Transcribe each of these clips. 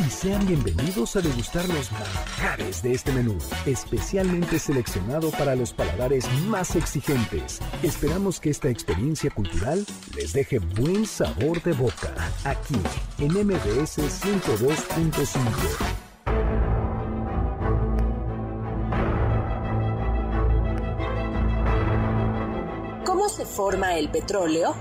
Y sean bienvenidos a degustar los manjares de este menú, especialmente seleccionado para los paladares más exigentes. Esperamos que esta experiencia cultural les deje buen sabor de boca, aquí en MBS 102.5. ¿Cómo se forma el petróleo?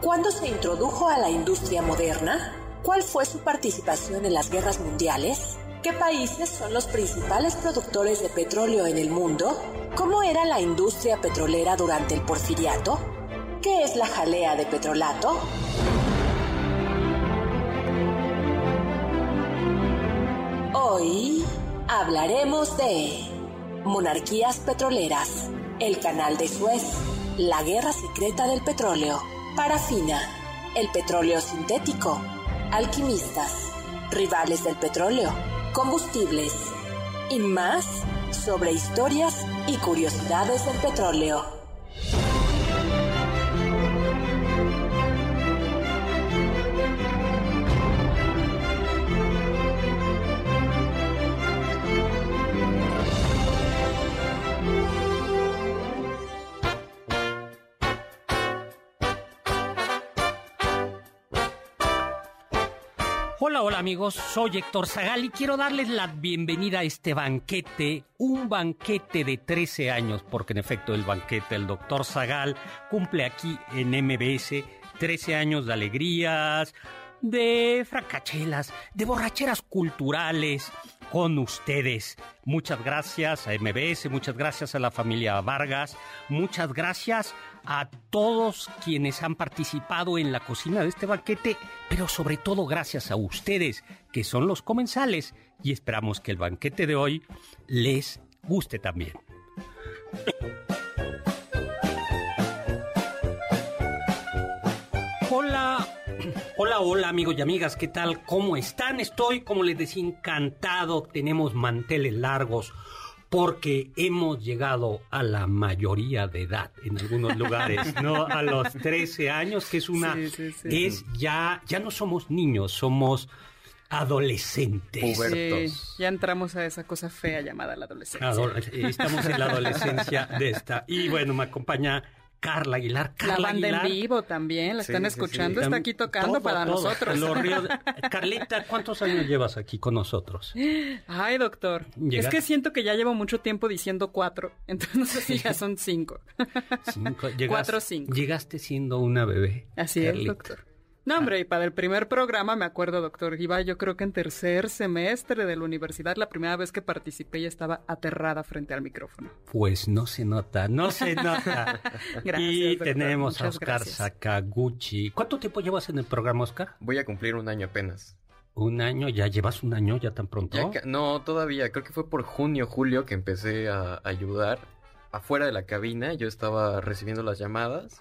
¿Cuándo se introdujo a la industria moderna? ¿Cuál fue su participación en las guerras mundiales? ¿Qué países son los principales productores de petróleo en el mundo? ¿Cómo era la industria petrolera durante el porfiriato? ¿Qué es la jalea de petrolato? Hoy hablaremos de monarquías petroleras, el canal de Suez, la guerra secreta del petróleo, parafina, el petróleo sintético, alquimistas, rivales del petróleo, combustibles y más sobre historias y curiosidades del petróleo. Amigos, soy Héctor Zagal y quiero darles la bienvenida a este banquete, un banquete de 13 años, porque en efecto el banquete del doctor Zagal cumple aquí en MBS 13 años de alegrías, de fracachelas, de borracheras culturales con ustedes. Muchas gracias a MBS, muchas gracias a la familia Vargas, muchas gracias a todos quienes han participado en la cocina de este banquete, pero sobre todo gracias a ustedes, que son los comensales, y esperamos que el banquete de hoy les guste también. Hola, hola, hola amigos y amigas, ¿qué tal? ¿Cómo están? Estoy, como les decía, encantado. Tenemos manteles largos porque hemos llegado a la mayoría de edad en algunos lugares, ¿no? A los 13 años, que es una... Es ya, ya no somos niños, somos adolescentes. ya entramos a esa cosa fea llamada la adolescencia. estamos en la adolescencia de esta. Y bueno, me acompaña Carla Aguilar. Carla la banda en vivo también, la están escuchando, está aquí tocando para nosotros. Carlita, ¿cuántos años llevas aquí con nosotros? Ay, doctor, es que siento que ya llevo mucho tiempo diciendo cuatro, entonces no sé si ya son cinco. cinco. cuatro cinco. Llegaste siendo una bebé. Así es, doctor. No, hombre, y para el primer programa, me acuerdo, doctor, iba yo creo que en tercer semestre de la universidad, la primera vez que participé ya estaba aterrada frente al micrófono. Pues no se nota, no se nota. gracias, y tenemos a Oscar Sakaguchi. ¿Cuánto tiempo llevas en el programa, Oscar? Voy a cumplir un año apenas. ¿Un año? ¿Ya llevas un año ya tan pronto? no, todavía. Creo que fue por junio, julio que empecé a ayudar. Afuera de la cabina yo estaba recibiendo las llamadas.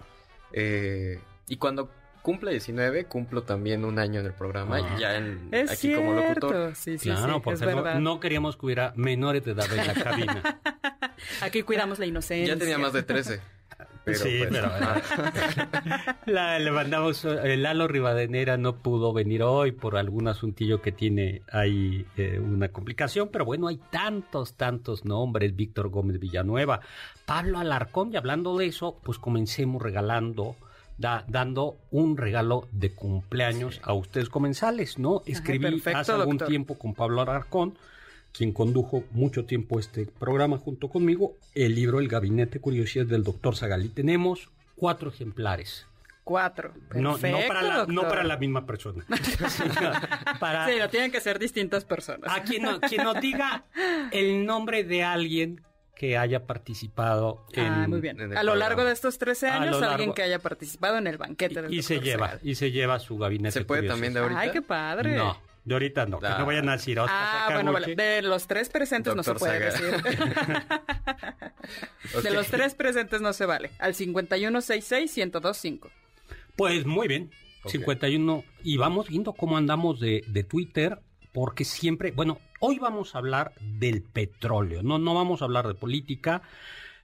Eh, y cuando cumple 19, cumplo también un año en el programa, y ya en, aquí como locutor. Sí, sí, claro, sí, es no, queríamos que hubiera menores de edad en la cabina. aquí cuidamos la inocencia. Ya tenía más de 13. Pero, sí, pues, pero la, le mandamos, eh, Lalo Rivadenera no pudo venir hoy por algún asuntillo que tiene ahí eh, una complicación, pero bueno, hay tantos, tantos nombres, Víctor Gómez Villanueva, Pablo Alarcón, y hablando de eso, pues comencemos regalando dando un regalo de cumpleaños a ustedes comensales, ¿no? Escribí hace algún tiempo con Pablo Alarcón quien condujo mucho tiempo este programa junto conmigo, el libro El Gabinete Curiosidades del Doctor Zagal. Y tenemos cuatro ejemplares. Cuatro. No, para la, no doctor. para la misma persona. para, Sí, lo tienen que ser distintas personas. a quien, no- quien nos diga el nombre de alguien que haya participado en, Ah, muy bien. en el A lo programa. largo de estos 13 A lo años, alguien largo- que haya participado en el banquete del y, y se lleva Zagal. y se lleva su gabinete ¿Se puede curioso. también de ahorita? Ay, qué padre. no de ahorita no que Ah. no vayan a decir Ah, bueno, vale. de los tres presentes no se Doctor puede decir. Ok. De los tres presentes no se vale. Al 5166-1025. Pues muy bien, Ok. 51. Y vamos viendo cómo andamos de, de Twitter, porque siempre, bueno, hoy vamos a hablar del petróleo, no, no vamos a hablar de política.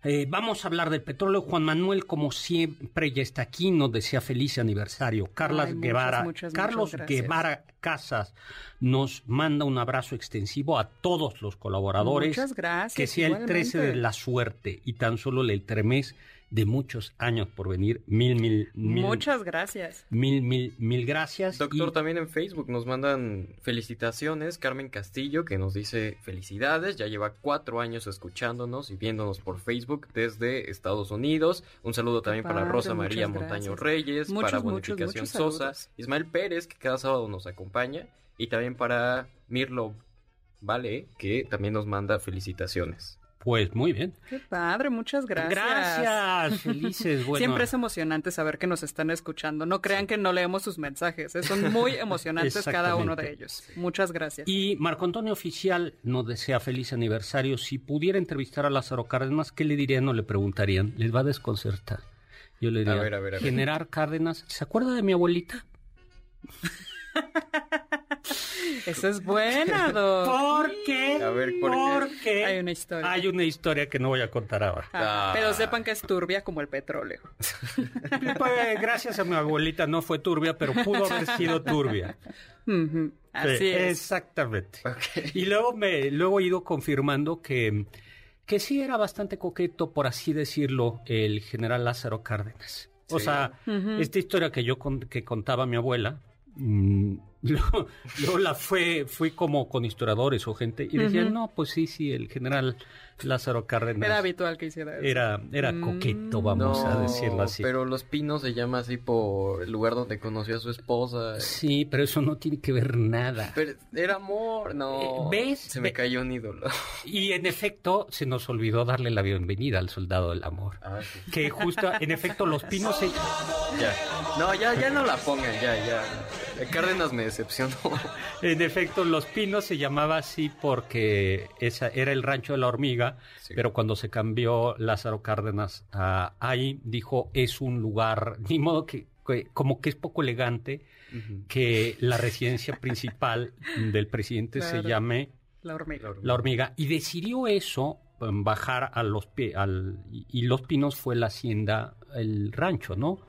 eh, vamos a hablar del petróleo. Juan Manuel, como siempre, ya está aquí. Nos desea feliz aniversario. Carlos muchas, Guevara, muchas, Carlos muchas. Guevara Casas nos manda un abrazo extensivo a todos los colaboradores. Muchas gracias. Que sea el 13 de la suerte y tan solo el tremés de muchos años por venir. Mil, mil, mil. Muchas gracias. Mil, mil, mil gracias. Doctor, Y- también en Facebook nos mandan felicitaciones. Carmen Castillo, que nos dice felicidades. Ya lleva cuatro años escuchándonos y viéndonos por Facebook desde Estados Unidos. Un saludo también para Rosa María Montaño gracias. Reyes, Muchos, para Bonificación muchos Sosa. Ismael Pérez, que cada sábado nos acompaña, y también para Mirlo Vale, que también nos manda felicitaciones. Pues muy bien. Qué padre, muchas gracias. Gracias, felices. Bueno, Siempre es emocionante saber que nos están escuchando. No crean que no leemos sus mensajes. eh, Son muy emocionantes cada uno de ellos. Muchas gracias. Y Marco Antonio Oficial nos desea feliz aniversario. Si pudiera entrevistar a Lázaro Cárdenas, ¿qué le dirían o le preguntarían? Les va a desconcertar. Yo le diría, A ver, a ver, a ver. Generar Cárdenas, ¿se acuerda de mi abuelita? Esa es buena, Doc. ¿Por qué? A ver, ¿por qué? Porque Hay una historia. Hay una historia que no voy a contar ahora. Ah, Ah. Pero sepan que es turbia como el petróleo. Pues, gracias a mi abuelita no fue turbia, pero pudo haber sido turbia. Así Sí, es. Exactamente. Y luego me luego he ido confirmando que, que sí era bastante coqueto, por así decirlo, el general Lázaro Cárdenas. O Sí. sea, esta historia que yo con- que contaba mi abuela, mm, luego, luego la fue, fui como con historiadores o gente y decían, no, pues sí, sí, el general Lázaro Cárdenas Era habitual que hiciera eso. era, era Mm, coqueto, vamos a decirlo así. Pero Los Pinos se llama así por el lugar donde conoció a su esposa. Sí, pero eso no tiene que ver nada. Pero era amor, no. Eh, ¿ves? Se me cayó un ídolo. Y en efecto, se nos olvidó darle la bienvenida al soldado del amor. Ah, sí. Que justo, en efecto, los pinos se... Ya. No, ya, ya no la pongan, ya, ya. Eh, Cárdenas me decepcionó. En efecto, Los Pinos se llamaba así porque esa era el rancho de la hormiga, Sí. pero cuando se cambió Lázaro Cárdenas a ahí, dijo, es un lugar, ni modo que, que- como que es poco elegante que la residencia principal del presidente se llame La hormiga. La hormiga. Y decidió eso, em, bajar a los al y y Los Pinos fue la hacienda, el rancho, ¿no?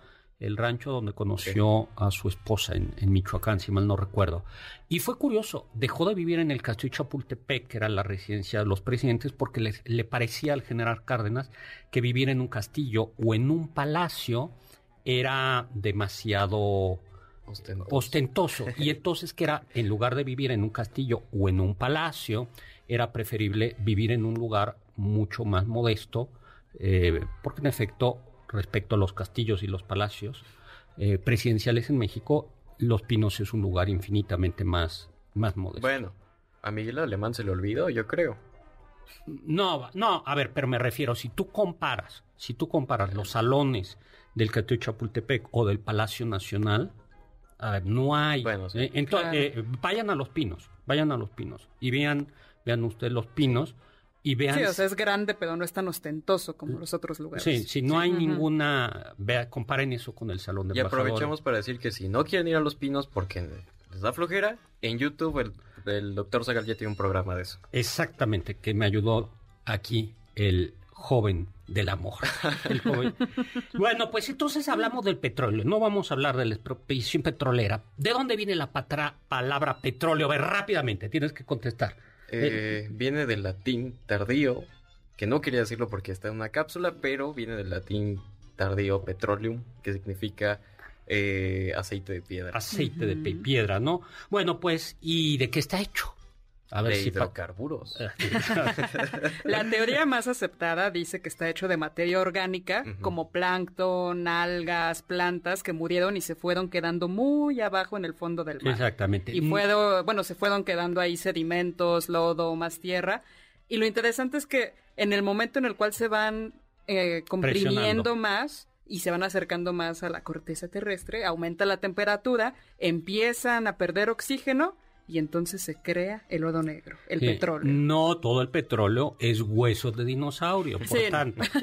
El rancho donde conoció a su esposa en, en Michoacán, si mal no recuerdo. Y fue curioso, dejó de vivir en el castillo Chapultepec, que era la residencia de los presidentes, porque les- le parecía al general Cárdenas que vivir en un castillo o en un palacio era demasiado Ostentoso. ostentoso. Y entonces que era, en lugar de vivir en un castillo o en un palacio, era preferible vivir en un lugar mucho más modesto, eh, porque en efecto, respecto a los castillos y los palacios eh, presidenciales en México, Los Pinos es un lugar infinitamente más, más modesto. Bueno, a Miguel Alemán se le olvidó, yo creo. No, no, a ver, pero me refiero, si tú comparas, si tú comparas los salones del Castillo Chapultepec o del Palacio Nacional, a ver, no hay. Bueno, sí. Eh, ento- Claro. eh, vayan a los pinos, vayan a los pinos y vean, vean ustedes los pinos y vean. Sí, o sea, es grande, pero no es tan ostentoso como los otros lugares. Sí, si no hay ninguna, vea, comparen eso con el salón de Y aprovechamos para decir que si no quieren ir a Los Pinos porque les da flojera, en YouTube el, el doctor Zagal ya tiene un programa de eso. Exactamente, que me ayudó aquí el joven del amor. El joven. Bueno, pues entonces hablamos del petróleo. No vamos a hablar de la expropiación petrolera. ¿De dónde viene la patra- palabra petróleo? A ver, rápidamente, tienes que contestar. Eh, viene del latín tardío, que no quería decirlo porque está en una cápsula, pero viene del latín tardío petroleum, que significa eh, aceite de piedra. Aceite de piedra, ¿no? Bueno, pues, ¿y de qué está hecho? A ver de si hidrocarburos. La teoría más aceptada dice que está hecho de materia orgánica, como plancton, algas, plantas que murieron y se fueron quedando muy abajo en el fondo del mar. Exactamente. Y fueron, bueno, se fueron quedando ahí sedimentos, lodo, más tierra. Y lo interesante es que en el momento en el cual se van eh, comprimiendo más, y se van acercando más a la corteza terrestre, aumenta la temperatura, empiezan a perder oxígeno y entonces se crea el lodo negro, el petróleo. No todo el petróleo es hueso de dinosaurio, por tanto.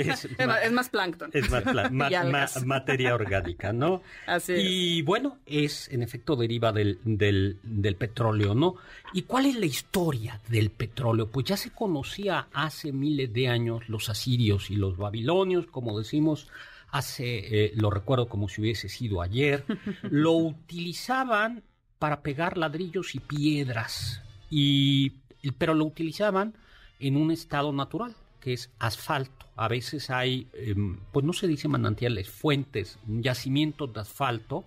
Es, más, plancton. Es más, materia orgánica, ¿no? Así es. Y bueno, es en efecto deriva del, del, del petróleo, ¿no? ¿Y cuál es la historia del petróleo? Pues ya se conocía hace miles de años los asirios y los babilonios, como decimos, hace, eh, lo recuerdo como si hubiese sido ayer, lo utilizaban para pegar ladrillos y piedras, y, pero lo utilizaban en un estado natural, que es asfalto. A veces hay, em, pues no se dice manantiales, fuentes, yacimientos de asfalto,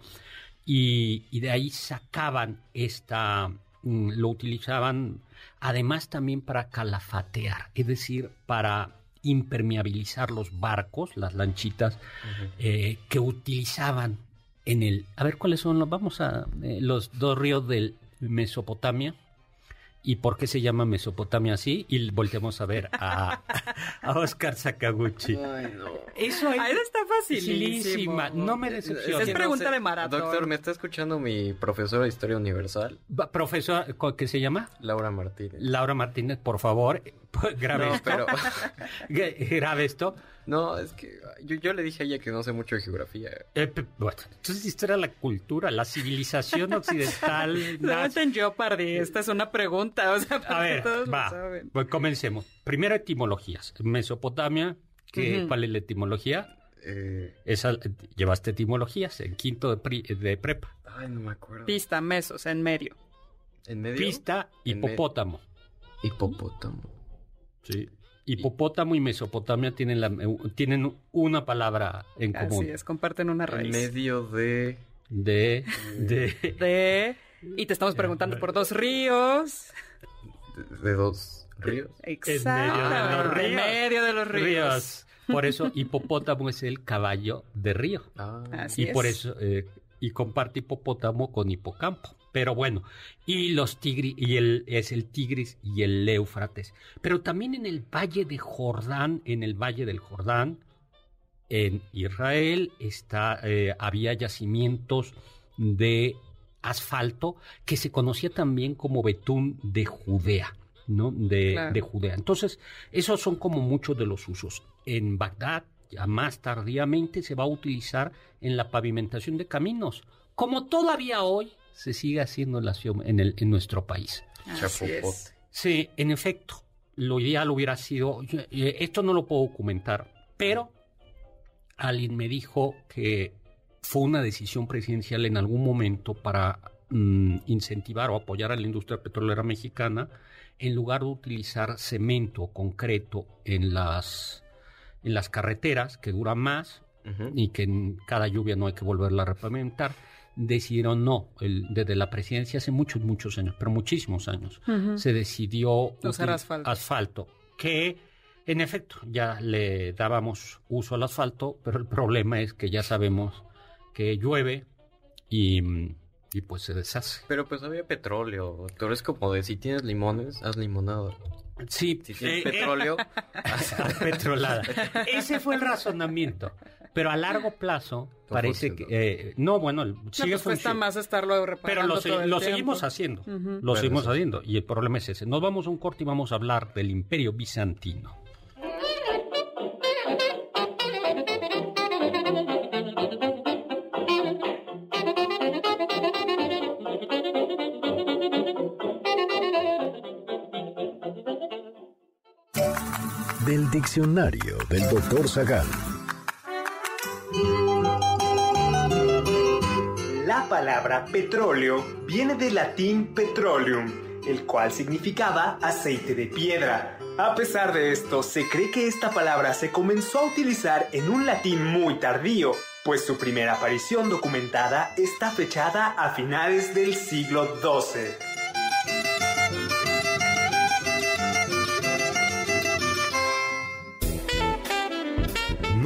y, y de ahí sacaban esta, mm, lo utilizaban además también para calafatear, es decir, para impermeabilizar los barcos, las lanchitas eh, que utilizaban en el... A ver, ¿cuáles son los? Vamos a... Eh, los dos ríos de Mesopotamia. ¿Y por qué se llama Mesopotamia así? Y volteamos a ver a, Oscar Sakaguchi. Ay, no. Eso ahí, está facilísima. No me decepciona. Es pregunta de maratón. Doctor, ¿me está escuchando mi profesora de Historia Universal? ¿Profesora qué se llama? Laura Martínez. Laura Martínez, por favor, grabe no, esto. Pero... grabe esto. No, es que yo, le dije a ella que no sé mucho de geografía. Eh, bueno, entonces historia de la cultura, la civilización occidental. No en Jeopardy, esta es una pregunta. O sea, a ver, va, pues comencemos. Primero etimologías. Mesopotamia, ¿qué, ¿cuál es la etimología? Eh... Esa, llevaste etimologías en quinto de, de, prepa. Ay, no me acuerdo. Pista, mesos, en medio. ¿En medio? Pista, hipopótamo. Hipopótamo. Sí. Hipopótamo y Mesopotamia tienen, la, tienen una palabra en común. Así es, comparten una raíz. En medio de... De... De... de y te estamos preguntando por dos ríos. De, dos ríos. Exacto. En medio de los ríos. Por eso hipopótamo es el caballo de río. Ah. Así y por eso eh, y comparte hipopótamo con hipocampo. Pero bueno, y los tigris, y el, es el Tigris y el Éufrates. Pero también en el valle de Jordán, en el valle del Jordán, en Israel, está, eh, había yacimientos de asfalto que se conocía también como betún de Judea. ¿no? De, de Judea. Entonces, esos son como muchos de los usos. En Bagdad, ya más tardíamente, se va a utilizar en la pavimentación de caminos, como todavía hoy se sigue haciendo en, el, en nuestro país. Sí, en efecto, lo ideal hubiera sido, eh, esto no lo puedo documentar, pero alguien me dijo que fue una decisión presidencial en algún momento para mm, incentivar o apoyar a la industria petrolera mexicana en lugar de utilizar cemento concreto en las, en las carreteras que duran más y que en cada lluvia no hay que volverla a repavimentar decidieron no, el, desde la presidencia hace muchos, muchos años, pero muchísimos años, se decidió usar asfalto. asfalto, que en efecto ya le dábamos uso al asfalto, pero el problema es que ya sabemos que llueve y, y pues se deshace. Pero pues había petróleo, tú eres como de si tienes limones, haz limonada. Sí, si tienes eh, petróleo, haz petrolada. Ese fue el razonamiento. Pero a largo plazo parece que... Eh, no, bueno, sigue no, pues más estarlo reparando Pero lo, seguimos haciendo. Lo seguimos haciendo. Y el problema es ese. Nos vamos a un corte y vamos a hablar del Imperio Bizantino. Del diccionario del doctor Zagal. Palabra petróleo viene del latín petroleum, el cual significaba aceite de piedra. A pesar de esto, se cree que esta palabra se comenzó a utilizar en un latín muy tardío, pues su primera aparición documentada está fechada a finales del siglo XII.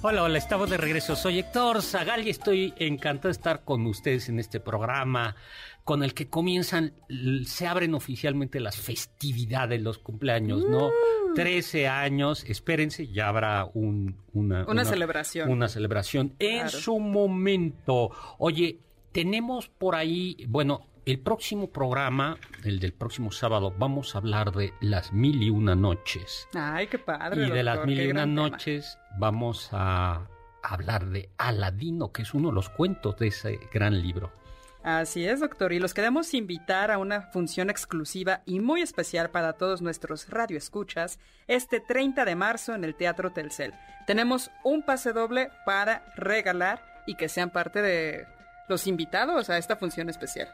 Hola, hola, estamos de regreso. Soy Héctor Zagal y estoy encantado de estar con ustedes en este programa con el que comienzan, se abren oficialmente las festividades, los cumpleaños, ¿no? 13 mm. años, espérense, ya habrá una, una, celebración. Una celebración en su momento. Oye, tenemos por ahí, bueno, el próximo programa, el del próximo sábado, vamos a hablar de las mil y una noches. Ay, qué padre. Y de las mil y una noches vamos a hablar de Aladino, que es uno de los cuentos de ese gran libro. Así es, doctor. Y los queremos invitar a una función exclusiva y muy especial para todos nuestros radioescuchas este 30 de marzo en el Teatro Telcel. Tenemos un pase doble para regalar y que sean parte de los invitados a esta función especial.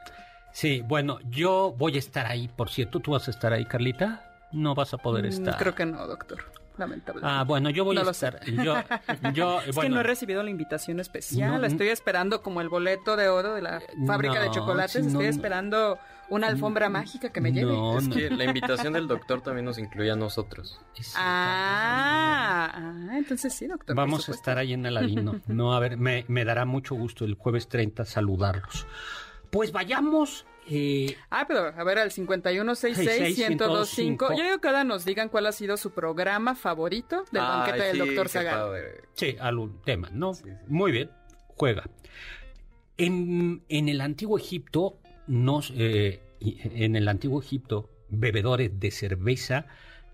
Sí, bueno, yo voy a estar ahí, por cierto. ¿Tú vas a estar ahí, Carlita? No vas a poder mm, estar. Creo que no, doctor lamentablemente. Ah, bueno, yo voy a estar. Yo, yo, es que no he recibido la invitación especial. estoy esperando como el boleto de oro de la eh, fábrica de chocolates. estoy esperando una alfombra mágica que me lleve. es que la invitación del doctor también nos incluye a nosotros. Ah, ah, entonces sí, doctor. Vamos a estar ahí en el Aladino. No, a ver, me, me dará mucho gusto el jueves 30 saludarlos. Pues vayamos eh, ah, pero a ver, al 5166-1025. Yo digo que ahora nos digan cuál ha sido su programa favorito del banquete del doctor Zagal. Sí, algún tema, ¿no? Muy bien, juega. En, el antiguo Egipto, nos, eh, en el antiguo Egipto, bebedores de cerveza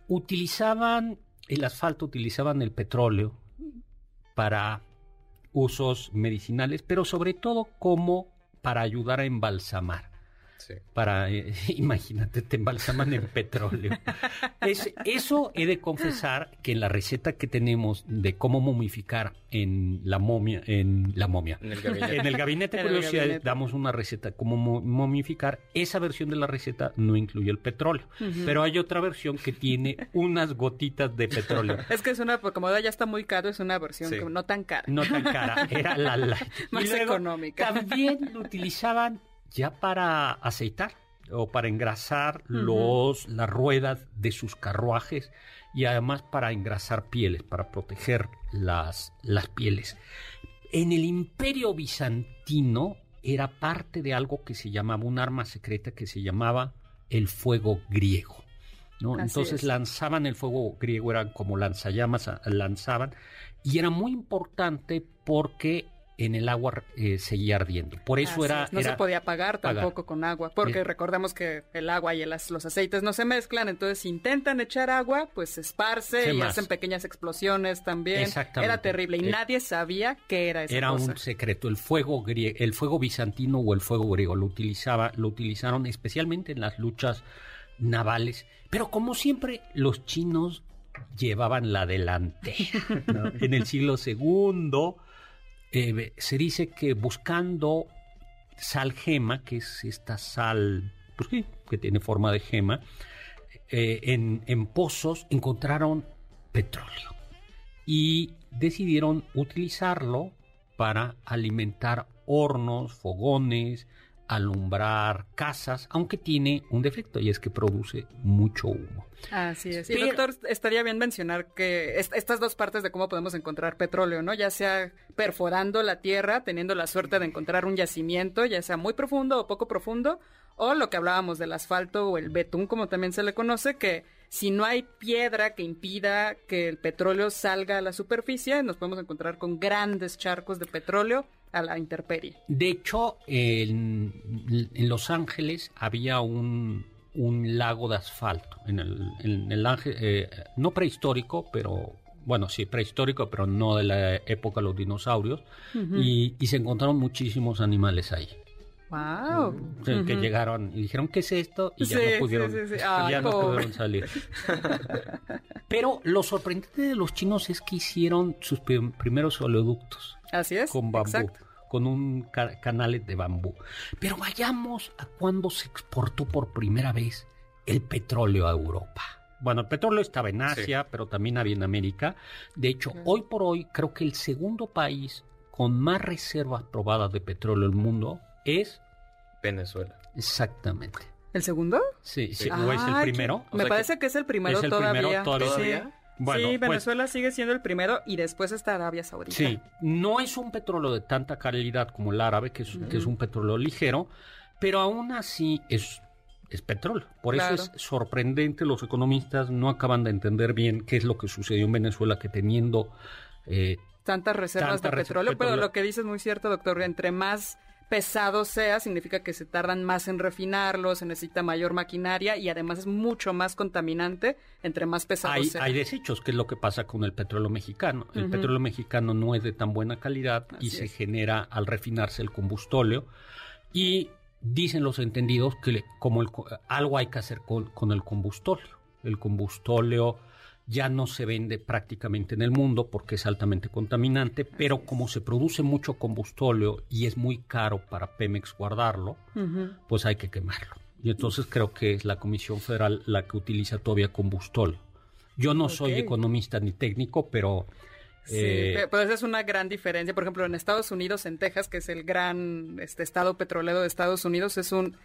utilizaban el asfalto, utilizaban el petróleo para usos medicinales, pero sobre todo como para ayudar a embalsamar. Para, eh, imagínate, te embalsaman en petróleo. Es, eso he de confesar que en la receta que tenemos de cómo momificar en la momia, en la momia, en el gabinete, de curiosidades damos una receta cómo momificar. Esa versión de la receta no incluye el petróleo, pero hay otra versión que tiene unas gotitas de petróleo. Es que es una, pues, como ya está muy caro, es una versión no tan cara. No tan cara, era la, la más económica. También lo utilizaban ya para aceitar o para engrasar los, las ruedas de sus carruajes y además para engrasar pieles, para proteger las, las pieles. En el imperio bizantino era parte de algo que se llamaba un arma secreta que se llamaba el fuego griego. ¿no? Entonces lanzaban el fuego griego, eran como lanzallamas, lanzaban, y era muy importante porque en el agua eh, seguía ardiendo. Por eso era... no se podía apagar tampoco con agua, porque recordemos que el agua y los aceites no se mezclan, entonces intentan echar agua, pues se esparce y hacen pequeñas explosiones también. Era terrible y eh, nadie sabía qué era esa Era un secreto. El fuego, el fuego bizantino o el fuego griego lo, utilizaba, lo utilizaron especialmente en las luchas navales, pero como siempre los chinos llevaban la delantera. En el siglo segundo eh, se dice que buscando sal gema, que es esta sal pues, que tiene forma de gema, eh, en, en pozos encontraron petróleo y decidieron utilizarlo para alimentar hornos, fogones, alumbrar casas, aunque tiene un defecto y es que produce mucho humo. Así es. Y doctor, estaría bien mencionar que estas dos partes de cómo podemos encontrar petróleo, ¿no? Ya sea perforando la tierra, teniendo la suerte de encontrar un yacimiento, ya sea muy profundo o poco profundo, o lo que hablábamos del asfalto o el betún, como también se le conoce, que si no hay piedra que impida que el petróleo salga a la superficie, nos podemos encontrar con grandes charcos de petróleo a la intemperie. De hecho, en, Los Ángeles había un, lago de asfalto, en el, ángel, eh, no prehistórico, pero bueno, sí, prehistórico, pero no de la época de los dinosaurios, y, se encontraron muchísimos animales ahí. Wow. Que llegaron y dijeron, ¿qué es esto? Y ya no pudieron, ya no pudieron salir. Pero lo sorprendente de los chinos es que hicieron sus primeros oleoductos. Así es. Con bambú. Con un canal de bambú. Pero vayamos a cuando se exportó por primera vez el petróleo a Europa. Bueno, el petróleo estaba en Asia, pero también había en América. De hecho, hoy por hoy, creo que el segundo país con más reservas probadas de petróleo en el mundo es Venezuela. Exactamente. ¿El segundo? Sí, sí. ¿o es el primero? me parece que, es el primero ¿Es el todavía. Primero todavía? Sí. Bueno, sí, pues Venezuela sigue siendo el primero y después está Arabia Saudita. Sí, no es un petróleo de tanta calidad como el árabe, que es, que es un petróleo ligero, pero aún así es, es petróleo. Por eso es sorprendente, los economistas no acaban de entender bien qué es lo que sucedió en Venezuela, que teniendo... Eh, tantas reservas de petróleo, pero lo que dices es muy cierto, doctor, entre más pesado sea, significa que se tardan más en refinarlo, se necesita mayor maquinaria y además es mucho más contaminante entre más pesado hay, sea. Hay desechos, que es lo que pasa con el petróleo mexicano. El petróleo mexicano no es de tan buena calidad y se genera al refinarse el combustóleo y dicen los entendidos que como algo hay que hacer con, con el combustóleo. El combustóleo ya no se vende prácticamente en el mundo porque es altamente contaminante, pero como se produce mucho combustóleo y es muy caro para Pemex guardarlo, pues hay que quemarlo. Y entonces creo que es la Comisión Federal la que utiliza todavía combustóleo. Yo no soy economista ni técnico, pero... Sí, eh, pues esa es una gran diferencia. Por ejemplo, en Estados Unidos, en Texas, que es el gran este, estado petrolero de Estados Unidos, es un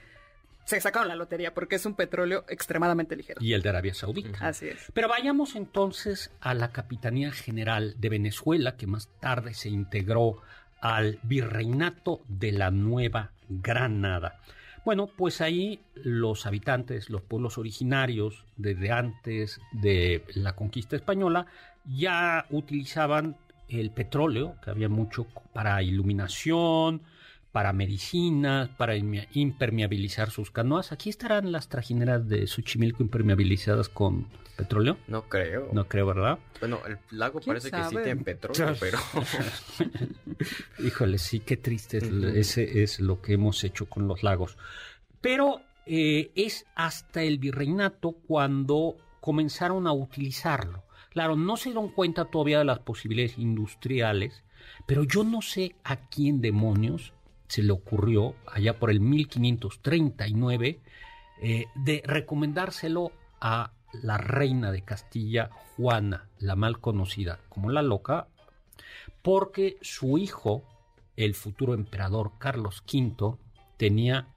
se sacaron la lotería porque es un petróleo extremadamente ligero. Y el de Arabia Saudita. Así es. Pero vayamos entonces a la Capitanía General de Venezuela, que más tarde se integró al Virreinato de la Nueva Granada. Bueno, pues ahí los habitantes, los pueblos originarios, desde antes de la conquista española, ya utilizaban el petróleo, que había mucho para iluminación, para medicinas, para impermeabilizar sus canoas. Aquí estarán las trajineras de Xochimilco impermeabilizadas con petróleo. No creo. No creo, ¿verdad? Bueno, el lago parece que sí tiene petróleo, pero... Híjole, sí, qué triste. Ese es lo que hemos hecho con los lagos. Pero eh, es hasta el virreinato cuando comenzaron a utilizarlo. Claro, no se dieron cuenta todavía de las posibilidades industriales, pero yo no sé a quién demonios se le ocurrió allá por el 1539 eh, de recomendárselo a la reina de Castilla, Juana, la mal conocida como la loca, porque su hijo, el futuro emperador Carlos V, tenía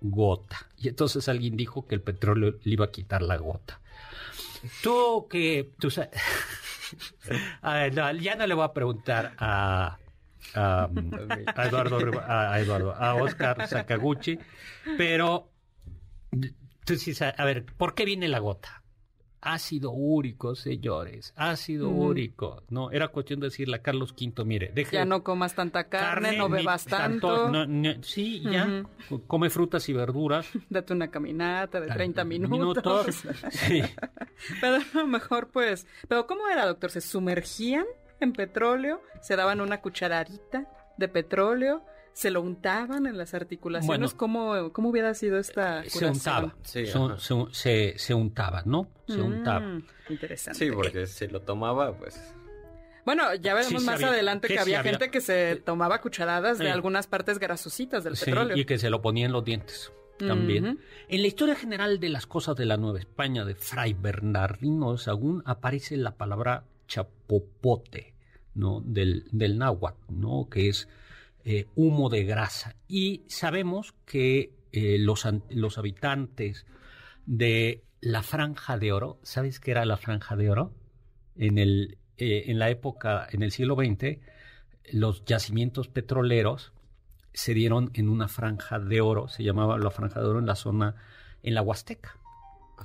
gota. Y entonces alguien dijo que el petróleo le iba a quitar la gota. Tú que... Tú ya no le voy a preguntar a, a, Eduardo, a, Eduardo, a Oscar Sakaguchi, pero a ver, ¿por qué viene la gota? Ácido úrico, señores, ácido úrico. No, era cuestión de decirle a Carlos V, mire, deje... Ya no comas tanta carne, no bebas tanto. sí, ya, come frutas y verduras. Date una caminata de 30 minutos. sí. Pero a lo mejor, pues... Pero ¿cómo era, doctor? ¿Se sumergían? En petróleo, se daban una cucharadita de petróleo, se lo untaban en las articulaciones. ¿Cómo, ¿Cómo, hubiera sido esta Se untaba, se, se, untaba, ¿no? Se mm, untaba. Interesante. Sí, porque si lo tomaba, pues... Bueno, ya veremos más adelante que había, gente que se tomaba cucharadas de algunas partes grasositas del petróleo. Y que se lo ponía en los dientes también. En la historia general de las cosas de la Nueva España de Fray Bernardino de Sagún aparece la palabra chapopote. ¿no? del, del náhuatl, ¿no? que es eh, humo de grasa. Y sabemos que eh, los, los habitantes de la franja de oro, ¿sabes qué era la franja de oro? En, el, eh, en la época, en el siglo XX, los yacimientos petroleros se dieron en una franja de oro, se llamaba la franja de oro en la zona, en la Huasteca.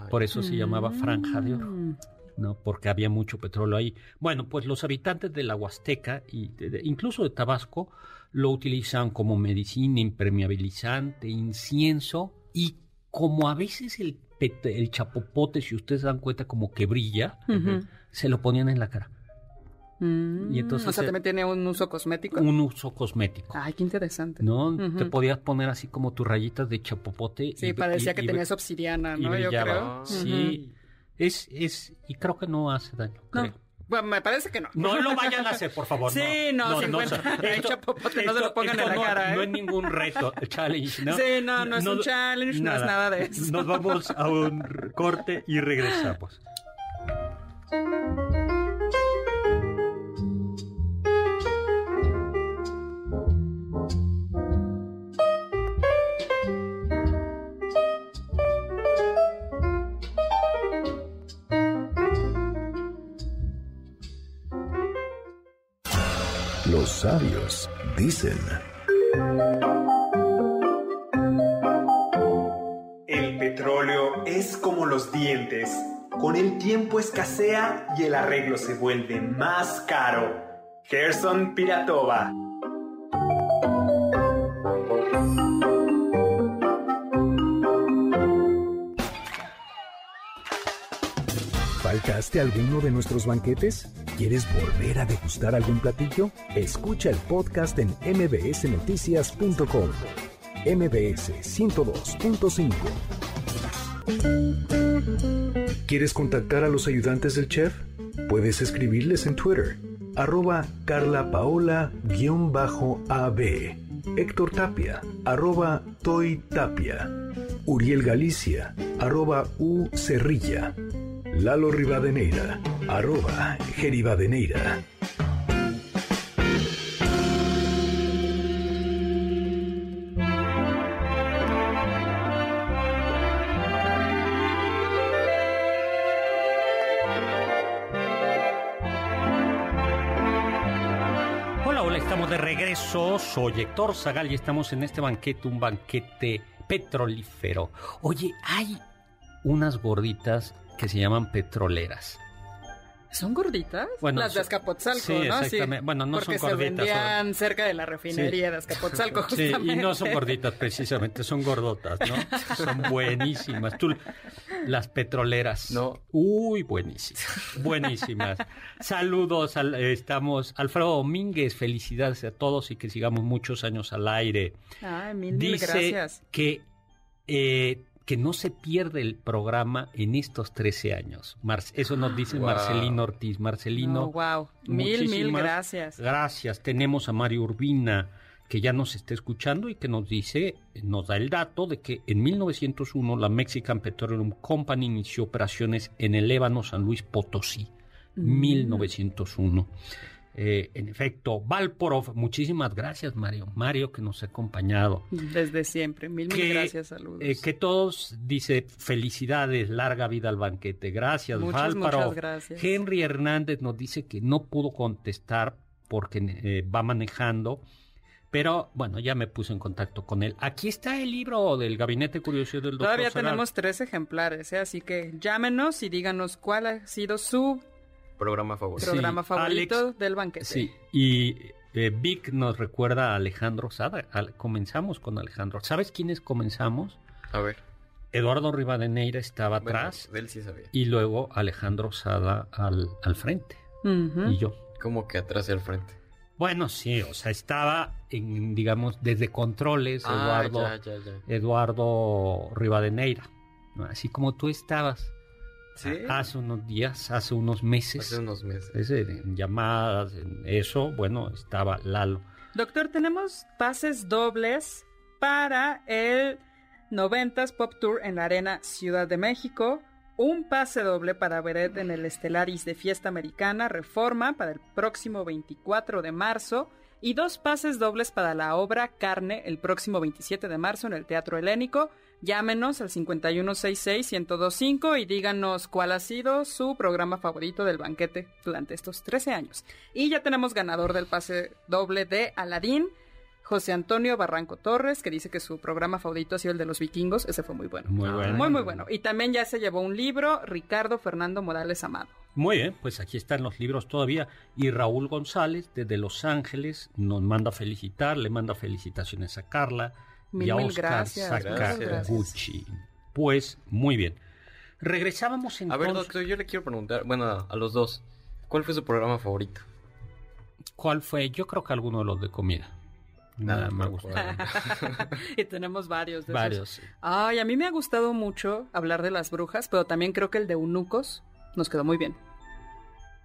Por eso se llamaba Franja de Oro. ¿No? Porque había mucho petróleo ahí. Bueno, pues los habitantes de la Huasteca y incluso de Tabasco lo utilizan como medicina, impermeabilizante, incienso y como a veces el, el chapopote, si ustedes dan cuenta, como que brilla, se lo ponían en la cara. Mm, y entonces, o sea, también tiene un uso cosmético. Un uso cosmético. Ay, qué interesante. ¿No? Te podías poner así como tus rayitas de chapopote. Sí, parecía que tenías obsidiana, ¿no? Yo creo. Sí. Es, es, y creo que no hace daño. Creo. Bueno, me parece que no. No lo vayan a hacer, por favor. Sí, no, no, no, no, chapopote, no se lo pongan en la cara. ¿eh? No es ningún reto, challenge, ¿no? Sí, no, no es un challenge, no es nada de eso. Nos vamos a un corte y regresamos. Los sabios dicen. El petróleo es como los dientes. Con el tiempo escasea y el arreglo se vuelve más caro. Gerson Piratova. ¿Faltaste alguno de nuestros banquetes? ¿Quieres volver a degustar algún platillo? Escucha el podcast en mbsnoticias.com. MBS 102.5. ¿Quieres contactar a los ayudantes del chef? Puedes escribirles en Twitter, arroba carlapaola-ab, Héctor Tapia, arroba Toy Tapia, Uriel Galicia, arroba U Cerrilla, Lalo Rivadeneira, arroba Geribadeneira. Regreso. Soy Héctor Zagal y estamos en este banquete, un banquete petrolífero. Oye, hay unas gorditas que se llaman petroleras. ¿Son gorditas? Bueno, las de Azcapotzalco, sí, ¿no? Exactamente. Bueno, no Porque son gorditas. Se vendían cerca de la refinería de Azcapotzalco, justamente. Sí, y no son gorditas precisamente, son gordotas, ¿no? son buenísimas. Tú, las petroleras. No. Uy, buenísimas. Buenísimas. Saludos, estamos. Alfredo Domínguez, felicidades a todos y que sigamos muchos años al aire. Ay, mil, mil gracias. que eh, que no se pierde el programa en estos 13 años. eso nos dice Marcelino Ortiz. Marcelino. wow. Mil, mil gracias. Gracias. Tenemos a Mario Urbina, que ya nos está escuchando y que nos dice, nos da el dato de que en 1901 la Mexican Petroleum Company inició operaciones en el Ébano San Luis Potosí. 1901. Eh, en efecto, Valporov, muchísimas gracias, Mario. Mario, que nos ha acompañado. Desde siempre, mil, mil gracias, saludos. Eh, que todos, dice, felicidades, larga vida al banquete. Gracias, muchas, Muchas gracias. Henry Hernández nos dice que no pudo contestar porque eh, va manejando. Pero bueno, ya me puse en contacto con él. Aquí está el libro del Gabinete Curiosidad del Doctor. Todavía tenemos tres ejemplares, así que llámenos y díganos cuál ha sido su Programa favorito. Programa favorito del banquete. Sí, y eh, Vic nos recuerda a Alejandro Sada. comenzamos con Alejandro. ¿Sabes quiénes comenzamos? A ver. Eduardo Rivadeneira estaba atrás. él sí sabía. Y luego Alejandro Sada al, al frente. Y yo. ¿Cómo que atrás y al frente? Bueno, sí, o sea, estaba en, digamos, desde controles, ah, Eduardo, Eduardo Rivadeneira. Así como tú estabas. Hace unos días, hace unos meses. Hace unos meses. en llamadas, en eso, bueno, estaba Lalo. Doctor, tenemos pases dobles para el 90s Pop Tour en la Arena Ciudad de México. Un pase doble para Beret en el Estelaris de Fiesta Americana Reforma para el próximo 24 de marzo y dos pases dobles para la obra Carne el próximo 27 de marzo en el Teatro Helénico. Llámenos al 5166-1025 y díganos cuál ha sido su programa favorito del banquete durante estos 13 años. Y ya tenemos ganador del pase doble de Aladín. José Antonio Barranco Torres, que dice que su programa favorito ha sido el de los vikingos. Ese fue muy bueno. Muy bueno. Muy, muy bueno. Y también ya se llevó un libro, Ricardo Fernando Morales Amado. Muy bien, pues aquí están los libros todavía. Y Raúl González, desde Los Ángeles, nos manda a felicitar, le manda felicitaciones a Carla Mil, y a mil Oscar gracias, muchas gracias. Sakaguchi. Pues muy bien. Regresábamos A entonces. ver, doctor, yo le quiero preguntar, bueno, a los dos, ¿cuál fue su programa favorito? ¿Cuál fue? Yo creo que alguno de los de comida. Nada, me me gustó. y tenemos varios de esos. Varios. Ay, a mí me ha gustado mucho hablar de las brujas, pero también creo que el de eunucos nos quedó muy bien.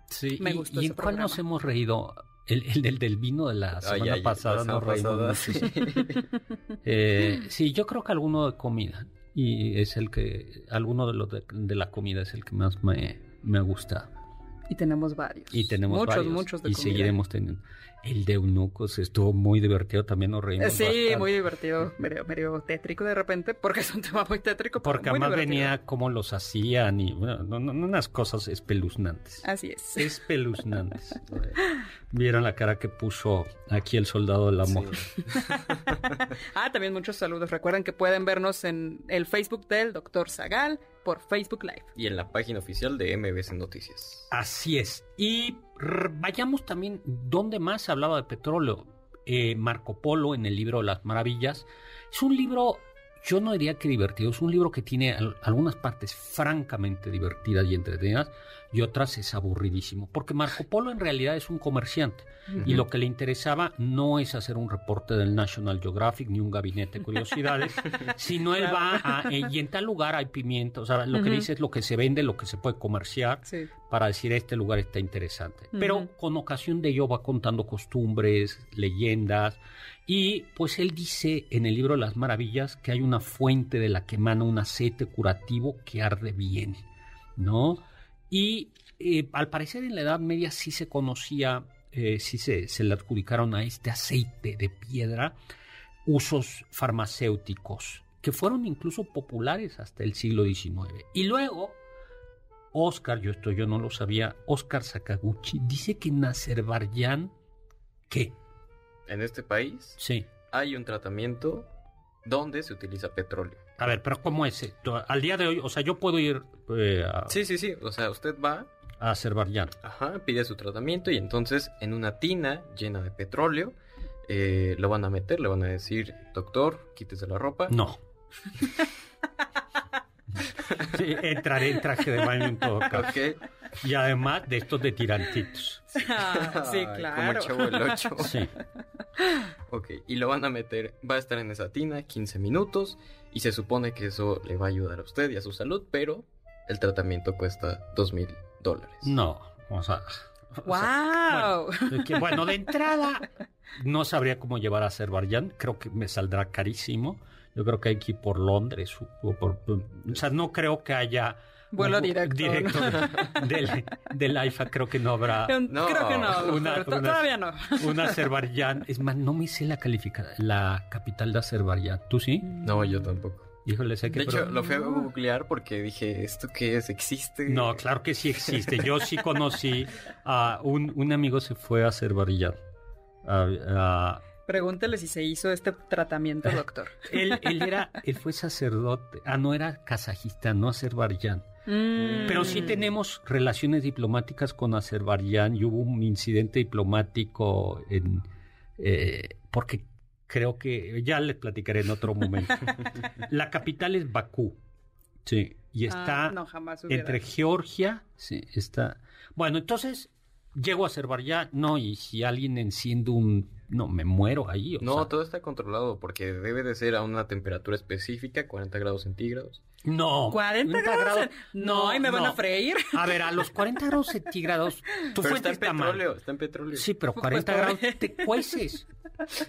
Sí, Me y, gustó ¿y ese en cuál nos hemos reído? El, el del, del vino de la semana ay, pasada muchísimo. Eh, sí, yo creo que alguno de comida. Y es el que, alguno de los de, de la comida es el que más me, me ha gustado. Y tenemos varios. Y tenemos muchos, varios. muchos de Y comida. seguiremos teniendo. El de eunucos estuvo muy divertido, también nos Eh, reímos Sí, bastante. muy divertido, medio, medio tétrico de repente, porque es un tema muy tétrico. pero Porque muy además divertido. venía cómo los hacían y bueno, no- no- unas cosas espeluznantes. Así es. Espeluznantes. Vieron la cara que puso aquí el soldado del amor. Ah, también muchos saludos. Recuerden que pueden vernos en el Facebook del Dr. Zagal por Facebook Live. Y en la página oficial de MBC Noticias. Así es. Y vayamos también, ¿dónde más se hablaba de petróleo? Eh, Marco Polo en el libro Las Maravillas. Es un libro, yo no diría que divertido, es un libro que tiene al- algunas partes francamente divertidas y entretenidas y otras es aburridísimo. Porque Marco Polo en realidad es un comerciante y lo que le interesaba no es hacer un reporte del National Geographic ni un gabinete de curiosidades, sino él va a, eh, y en tal lugar hay pimienta, o sea, lo que dice es lo que se vende, lo que se puede comerciar Sí. para decir este lugar está interesante. Pero con ocasión de ello va contando costumbres, leyendas, y pues él dice en el libro Las Maravillas que hay una fuente de la que emana un aceite curativo que arde bien, ¿no? Y eh, al parecer en la Edad Media sí se conocía, eh, sí se, se le adjudicaron a este aceite de piedra usos farmacéuticos que fueron incluso populares hasta el siglo XIX. Y luego Oscar, yo esto yo no lo sabía, Oscar Sakaguchi dice que en Azerbaiyán, ¿qué? En este país Sí. hay un tratamiento donde se utiliza petróleo. A ver, pero ¿cómo es esto? Al día de hoy, o sea, yo puedo ir eh, a, Sí, sí, sí. O sea, usted va, a Azerbaiyán. ajá, pide su tratamiento y entonces en una tina llena de petróleo eh, lo van a meter, le van a decir, doctor, quítese la ropa. No. Sí, entraré en traje de baño en todo caso. Ok. Y además de estos de tirantitos. Ah, sí, Ay, Como claro. el chavo del 8. Sí. Ok, y lo van a meter, va a estar en esa tina 15 minutos y se supone que eso le va a ayudar a usted y a su salud, pero el tratamiento cuesta dos mil dólares. No, o sea... o sea, ¡Wow! Que, bueno, de entrada no sabría cómo llevar a Azerbaiyán. Creo que me saldrá carísimo. Yo creo que hay que ir por Londres. O, por- o sea, no creo que haya... Vuelo directo, directo de- del, del AIFA. Creo que no habrá No, Creo que no. una- doctor, una- Todavía no. un Azerbaiyán. Es más, no me sé la calificación, la capital de Azerbaiyán. ¿Tú sí? No, yo tampoco. Híjole, sé que... De hecho, pero- lo fui a googlear porque dije, ¿esto qué es? ¿Existe? No, claro que sí existe. Yo sí conocí a un, un amigo se fue a Azerbaiyán. A- a- Pregúntele si se hizo este tratamiento, doctor. Él, él era, él fue sacerdote. Ah, no era Kazajistán, no Azerbaiyán. Mm. Pero sí tenemos relaciones diplomáticas con Azerbaiyán y hubo un incidente diplomático en eh, porque creo que ya les platicaré en otro momento. La capital es Bakú. Sí, y está Ah, no, hubiera. entre Georgia, sí, está. Bueno, entonces llego a Azerbaiyán, no, y si alguien enciende un no, me muero ahí, o No, sea, todo está controlado porque debe de ser a una temperatura específica, 40 grados centígrados. no, 40 grados. No, y me van a freír. A ver, a los 40 grados centígrados, tu Pero fuente está en está mal. petróleo, está en petróleo. Sí, pero Pues, 40 pobre. grados te cueces.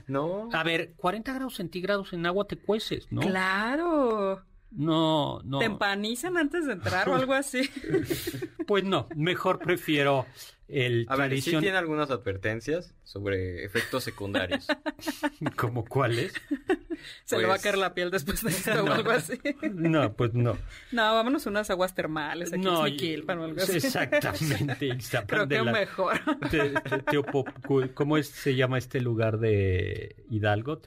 No. A ver, 40 grados centígrados en agua te cueces, ¿no? Claro. No, no. ¿Te empanizan antes de entrar o algo así? Pues no, mejor prefiero el A ver, sí tiene algunas advertencias sobre efectos secundarios. como cuáles. Se le va a caer la piel después de esto o algo así. No, pues no. No, vámonos a unas aguas termales aquí no, en o algo así. Exactamente. Creo que mejor. ¿Cómo es, se llama este lugar de Hidalgo?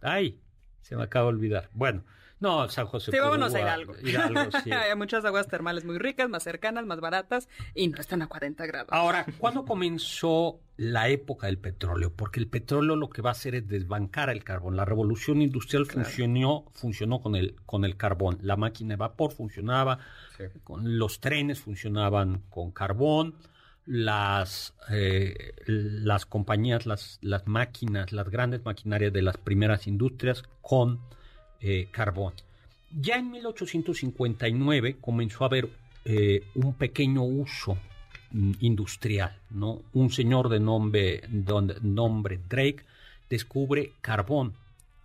Ay, se me acaba de olvidar. Bueno, no, San José. Sí, vámonos a Hidalgo. Hidalgo sí. Hay muchas aguas termales muy ricas, más cercanas, más baratas y no están a 40 grados. Ahora, ¿cuándo comenzó la época del petróleo? Porque el petróleo lo que va a hacer es desbancar el carbón. La revolución industrial funcionó, funcionó con el, con el carbón. La máquina de vapor funcionaba, con los trenes funcionaban con carbón las, eh, las compañías, las, las máquinas, las grandes maquinarias de las primeras industrias con eh, carbón. Ya en 1859 comenzó a haber eh, un pequeño uso mm, industrial. Un señor de nombre, de nombre Drake descubre carbón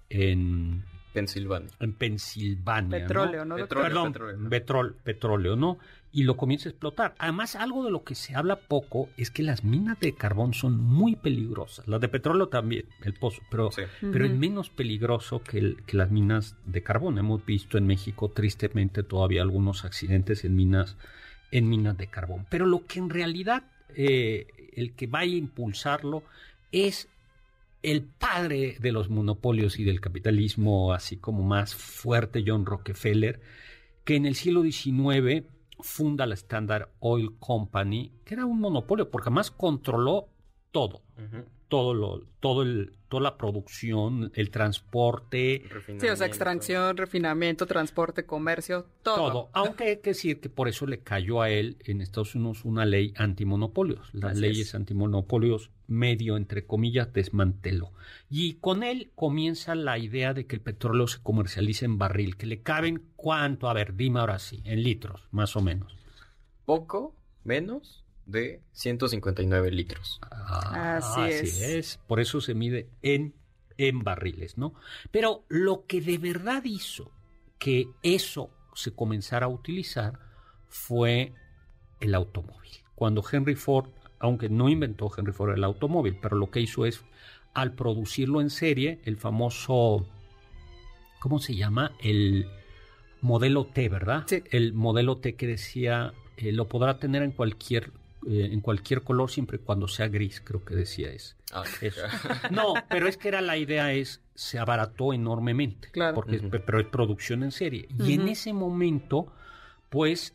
en Pensilvania. En Pensilvania. Petróleo, ¿no? Perdón, petróleo. petróleo, ¿no? Y lo comienza a explotar. Además, algo de lo que se habla poco es que las minas de carbón son muy peligrosas. Las de petróleo también, el pozo, pero, pero es menos peligroso que, que, las minas de carbón. Hemos visto en México, tristemente, todavía algunos accidentes en minas, en minas de carbón. Pero lo que en realidad eh, el que vaya a impulsarlo es el padre de los monopolios y del capitalismo, así como más fuerte, John Rockefeller, que en el siglo XIX funda la Standard Oil Company, que era un monopolio, porque además controló todo todo lo, todo el, toda la producción, el transporte. Sí, o sea, extracción, refinamiento, transporte, comercio, todo. Todo. Aunque hay que decir que por eso le cayó a él en Estados Unidos una ley antimonopolios. Las leyes antimonopolios medio, entre comillas, desmanteló. Y con él comienza la idea de que el petróleo se comercialice en barril, que le caben cuánto, a ver, dime ahora sí, en litros, más o menos. Poco, menos de 159 litros. Ah, así, es. Por eso se mide en, en barriles, ¿no? Pero lo que de verdad hizo que eso se comenzara a utilizar fue el automóvil. Cuando Henry Ford, aunque no inventó Henry Ford el automóvil, pero lo que hizo es, al producirlo en serie, el famoso, ¿cómo se llama? El modelo T, ¿verdad? Sí. El modelo T que decía, eh, lo podrá tener en cualquier eh, en cualquier color siempre cuando sea gris, creo que decía es. Ah, eso. No, pero es que era la idea es, se abarató enormemente, claro. porque pero es producción en serie. Y en ese momento, pues,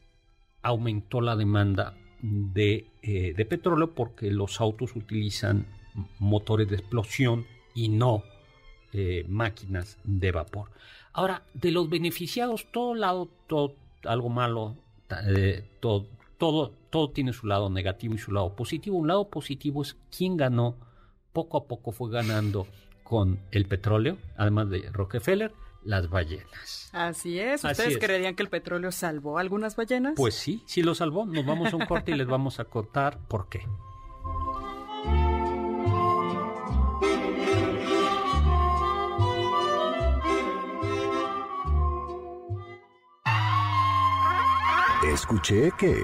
aumentó la demanda de, eh, de petróleo porque los autos utilizan motores de explosión y no eh, máquinas de vapor. Ahora, de los beneficiados, todo lado, todo, algo malo, todo, todo, todo tiene su lado negativo y su lado positivo. Un lado positivo es quien ganó, poco a poco fue ganando con el petróleo, además de Rockefeller, las ballenas. Así es. ¿Ustedes creerían que el petróleo salvó a algunas ballenas? Pues sí, sí lo salvó. Nos vamos a un corte y les vamos a contar por qué. Escuché que...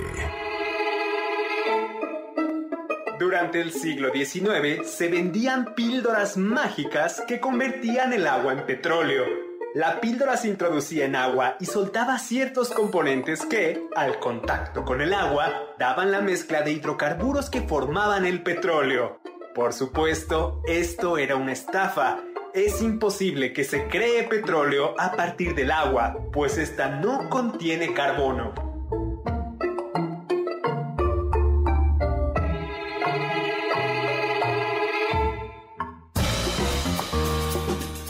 Durante el siglo XIX se vendían píldoras mágicas que convertían el agua en petróleo. La píldora se introducía en agua y soltaba ciertos componentes que, al contacto con el agua, daban la mezcla de hidrocarburos que formaban el petróleo. Por supuesto, esto era una estafa. Es imposible que se cree petróleo a partir del agua, pues esta no contiene carbono.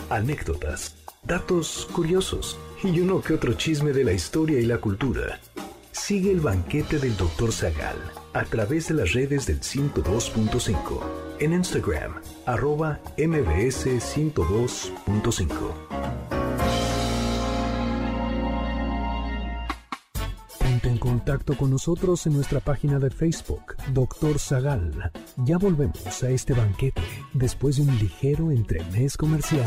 anécdotas, datos curiosos y uno que otro chisme de la historia y la cultura. Sigue el banquete del Dr. Zagal a través de las redes del 102.5 en Instagram, arroba mbs 102.5. Ponte en contacto con nosotros en nuestra página de Facebook, Dr. Zagal. Ya volvemos a este banquete después de un ligero entremés comercial.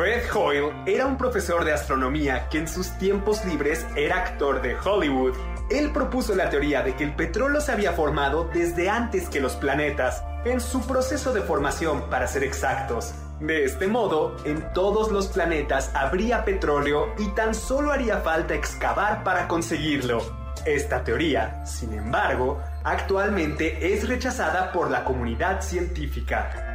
Fred Hoyle era un profesor de astronomía que en sus tiempos libres era actor de Hollywood. Él propuso la teoría de que el petróleo se había formado desde antes que los planetas, en su proceso de formación para ser exactos. De este modo, en todos los planetas habría petróleo y tan solo haría falta excavar para conseguirlo. Esta teoría, sin embargo, actualmente es rechazada por la comunidad científica.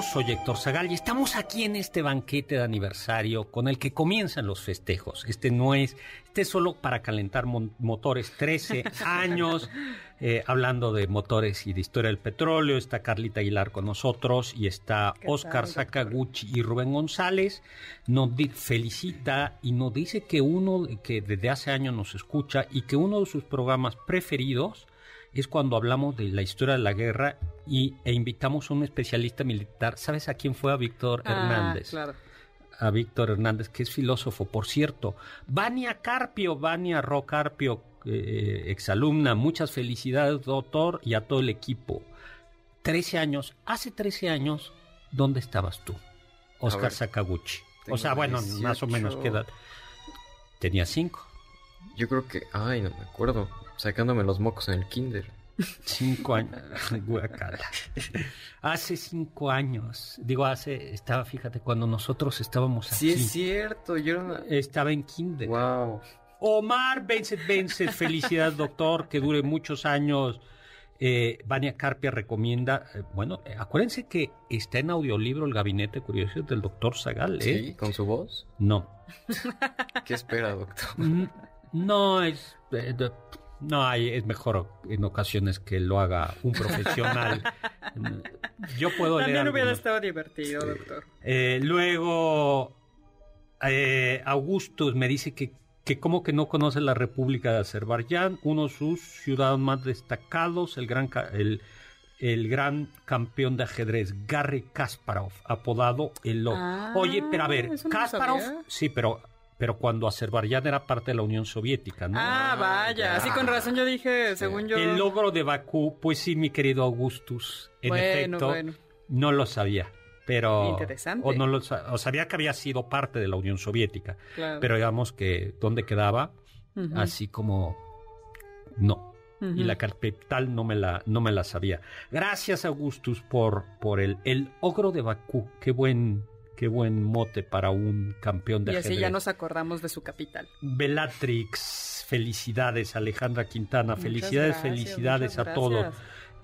Soy Héctor Zagal y estamos aquí en este banquete de aniversario con el que comienzan los festejos. Este no es, este es solo para calentar motores. 13 años eh, hablando de motores y de historia del petróleo. Está Carlita Aguilar con nosotros y está Oscar Sakaguchi y Rubén González. Nos felicita y nos dice que uno que desde hace años nos escucha y que uno de sus programas preferidos es cuando hablamos de la historia de la guerra y, e invitamos a un especialista militar. ¿Sabes a quién fue? A Víctor ah, Hernández. Claro. A Víctor Hernández, que es filósofo, por cierto. Vania Carpio, Vania Rocarpio, eh, exalumna, muchas felicidades, doctor, y a todo el equipo. Trece años, hace trece años, ¿dónde estabas tú? Oscar Sakaguchi. O sea, bueno, más o menos, ¿qué edad? Tenía cinco. Yo creo que, ay, no me acuerdo sacándome los mocos en el kinder. Cinco años, Hace cinco años, digo, hace, estaba, fíjate, cuando nosotros estábamos aquí. Sí, es cierto, yo estaba en kinder. Wow. Omar Benzet Benzet, felicidades, doctor, que dure muchos años. Eh, Vania Carpia recomienda, eh, bueno, eh, acuérdense que está en audiolibro El Gabinete Curiosidades del doctor Zagal, ¿eh? Sí, con su voz. No. ¿Qué espera, doctor? No, es... No, hay, es mejor en ocasiones que lo haga un profesional. Yo puedo También leer. También hubiera estado divertido, doctor. Eh, luego, eh, Augustus me dice que, que como que no conoce la República de Azerbaiyán, uno de sus ciudadanos más destacados, el gran, el, el gran campeón de ajedrez, Garry Kasparov, apodado el. Ah, Oye, pero a ver, Kasparov, sí, pero pero cuando Azerbaiyán era parte de la Unión Soviética, ¿no? Ah, vaya, así con razón yo dije, según yo. El logro de Bakú, pues sí, mi querido Augustus, en efecto, no lo sabía. Pero, Interesante. O, no lo, o sabía que había sido parte de la Unión Soviética, pero digamos que dónde quedaba, así como no. Y la capital no me la, no me la sabía. Gracias, Augustus, por, por el, el ogro de Bakú. Qué buen, Qué buen mote para un campeón de y así ya nos acordamos de su capital. Bellatrix, felicidades Alejandra Quintana, felicidades, felicidades a todos.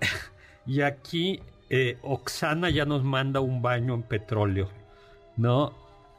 y aquí eh, Oxana ya nos manda un baño en petróleo, ¿no?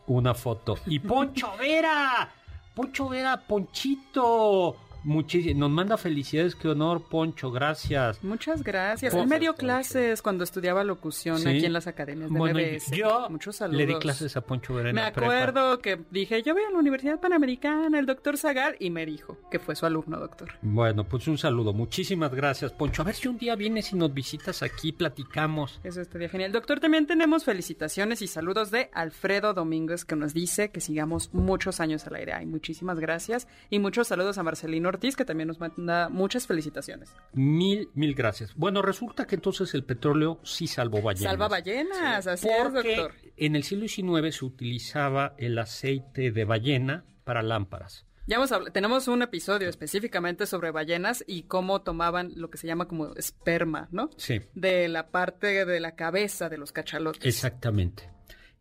Una foto. Y Poncho Vera, Poncho Vera, Ponchito, Muchísimo. Nos manda felicidades, qué honor, Poncho, gracias. Muchas gracias. Él me dio clases cuando estudiaba locución aquí en las academias de bueno, MBS. Yo Muchos saludos. le di clases a Poncho Verena. Me acuerdo que dije, yo voy a la Universidad Panamericana, el doctor Zagar, y me dijo que fue su alumno, doctor. Bueno, pues un saludo. Muchísimas gracias, Poncho. A ver si un día vienes y nos visitas aquí, platicamos. Eso estaría genial. Doctor, también tenemos felicitaciones y saludos de Alfredo Domínguez, que nos dice que sigamos muchos años al aire. Ay, muchísimas gracias. Y muchos saludos a Marcelino Ortiz, que también nos manda muchas felicitaciones. Mil, mil gracias. Bueno, resulta que entonces el petróleo sí salvó ballenas. Salva ballenas, así es, doctor. En el siglo XIX se utilizaba el aceite de ballena para lámparas. Ya hemos tenemos un episodio específicamente sobre ballenas y cómo tomaban lo que se llama como esperma, ¿no? Sí. De la parte de la cabeza de los cachalotes. Exactamente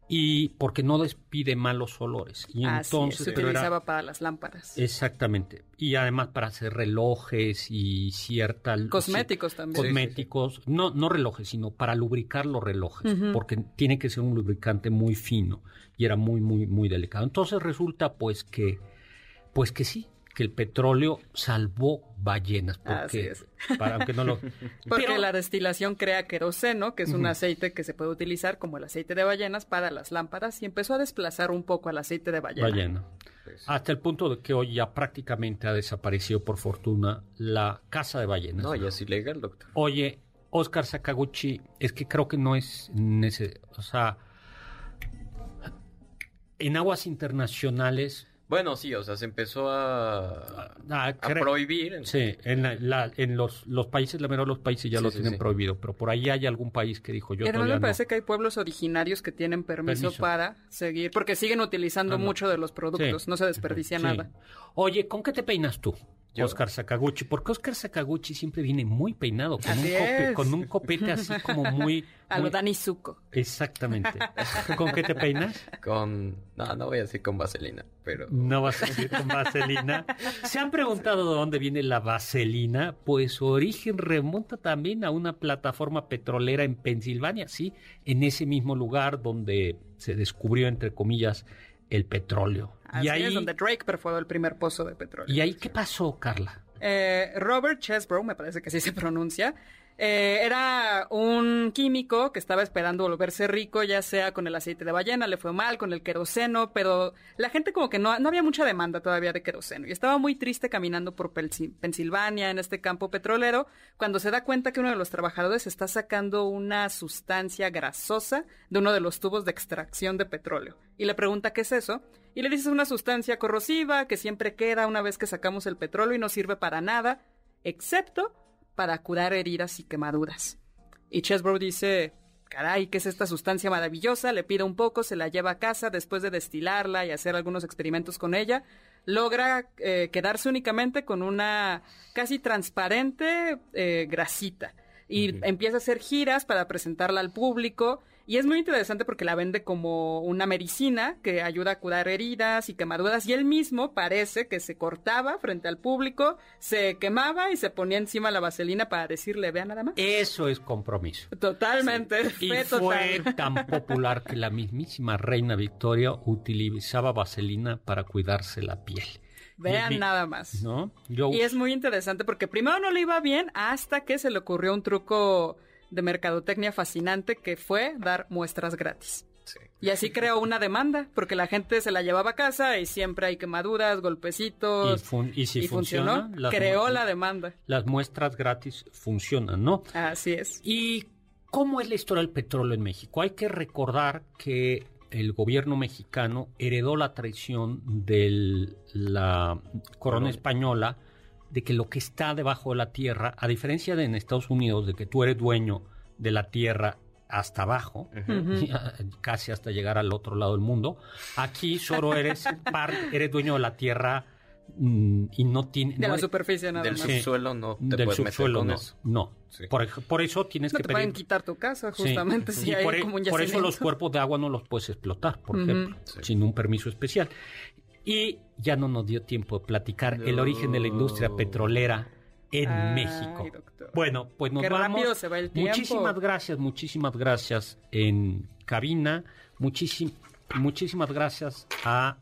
y porque no despide malos olores. Y entonces se utilizaba para las lámparas. Exactamente. Y además para hacer relojes y cierta cosméticos también. Cosméticos, no no relojes, sino para lubricar los relojes, porque tiene que ser un lubricante muy fino y era muy muy muy delicado. Entonces resulta pues que pues que sí, que el petróleo salvó ballenas. Porque, Para, aunque no lo... porque la destilación crea queroseno, que es un aceite que se puede utilizar como el aceite de ballenas para las lámparas y empezó a desplazar un poco al aceite de ballena. Ballena. Hasta el punto de que hoy ya prácticamente ha desaparecido, por fortuna, la caza de ballenas. No, ya es ilegal, doctor. Oye, Oscar Sakaguchi, es que creo que no es necesario, o sea, en aguas internacionales bueno, sí, o sea, se empezó a, a, prohibir. Sí, en, la, en los, los países, la mayoría de los países ya lo tienen prohibido, pero por ahí hay algún país que dijo yo Pero me parece que hay pueblos originarios que tienen permiso, para seguir, porque siguen utilizando ah, mucho de los productos, no se desperdicia nada. Oye, ¿con qué te peinas tú? Oscar Sakaguchi, porque Oscar Sakaguchi siempre viene muy peinado, con, un, con un, copete así como muy... A lo Dani Zuko. Exactamente. ¿Con qué te peinas? Con... No, no voy a decir con vaselina, pero... No vas a decir con vaselina. ¿Se han preguntado de dónde viene la vaselina? Pues su origen remonta también a una plataforma petrolera en Pensilvania, sí, en ese mismo lugar donde se descubrió, entre comillas, el petróleo. Así y ahí es donde Drake perforó el primer pozo de petróleo. ¿Y ahí qué pasó, Carla? Eh, Robert Chesbrough, me parece que así se pronuncia, eh, era un químico que estaba esperando volverse rico, ya sea con el aceite de ballena, le fue mal, con el queroseno, pero la gente como que no, no había mucha demanda todavía de queroseno. Y estaba muy triste caminando por Pensilvania en este campo petrolero cuando se da cuenta que uno de los trabajadores está sacando una sustancia grasosa de uno de los tubos de extracción de petróleo. Y le pregunta qué es eso y le dice es una sustancia corrosiva que siempre queda una vez que sacamos el petróleo y no sirve para nada, excepto para curar heridas y quemaduras. Y Chesbrough dice, caray, ¿qué es esta sustancia maravillosa? Le pide un poco, se la lleva a casa después de destilarla y hacer algunos experimentos con ella. Logra eh, quedarse únicamente con una casi transparente eh, grasita. Y empieza a hacer giras para presentarla al público y es muy interesante porque la vende como una medicina que ayuda a curar heridas y quemaduras. Y él mismo parece que se cortaba frente al público, se quemaba y se ponía encima la vaselina para decirle, vea nada más. Eso es compromiso. Totalmente. Y fue tan popular que la mismísima reina Victoria utilizaba vaselina para cuidarse la piel. Vean nada más. ¿No? Y es muy interesante porque primero no le iba bien hasta que se le ocurrió un truco de mercadotecnia fascinante que fue dar muestras gratis. Y así creó una demanda, porque la gente se la llevaba a casa y siempre hay quemaduras, golpecitos. Y, si funcionó, creó la demanda. Las muestras gratis funcionan, ¿no? Así es. ¿Y cómo es la historia del petróleo en México? Hay que recordar que el gobierno mexicano heredó la traición de la corona española de que lo que está debajo de la tierra, a diferencia de en Estados Unidos, de que tú eres dueño de la tierra hasta abajo, casi hasta llegar al otro lado del mundo, aquí solo eres, eres dueño de la tierra mm, y no tiene... De la superficie nada del subsuelo no te del subsuelo no, no. Por, eso tienes que te pueden quitar tu casa justamente si hay por, como un por eso los cuerpos de agua no los puedes explotar, por ejemplo, sin un permiso especial. Y ya no nos dio tiempo de platicar el origen de la industria petrolera en México. Bueno, pues nos vamos. Se va el muchísimas gracias, muchísimas gracias en cabina. muchísimas gracias a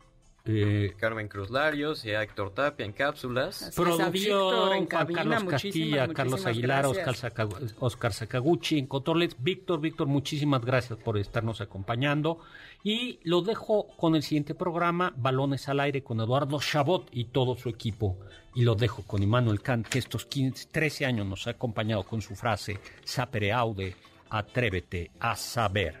eh, Carmen Cruz Larios y a Héctor Tapia en cápsulas. Producción, Juan Carlos Castilla, Carlos Aguilar, Oscar, Sakaguchi en controles. Víctor, Víctor, muchísimas gracias por estarnos acompañando. Y lo dejo con el siguiente programa, Balones al Aire, con Eduardo Chabot y todo su equipo. Y lo dejo con Immanuel Kant, que estos 15, 13 años nos ha acompañado con su frase, Sapere Aude, atrévete a saber.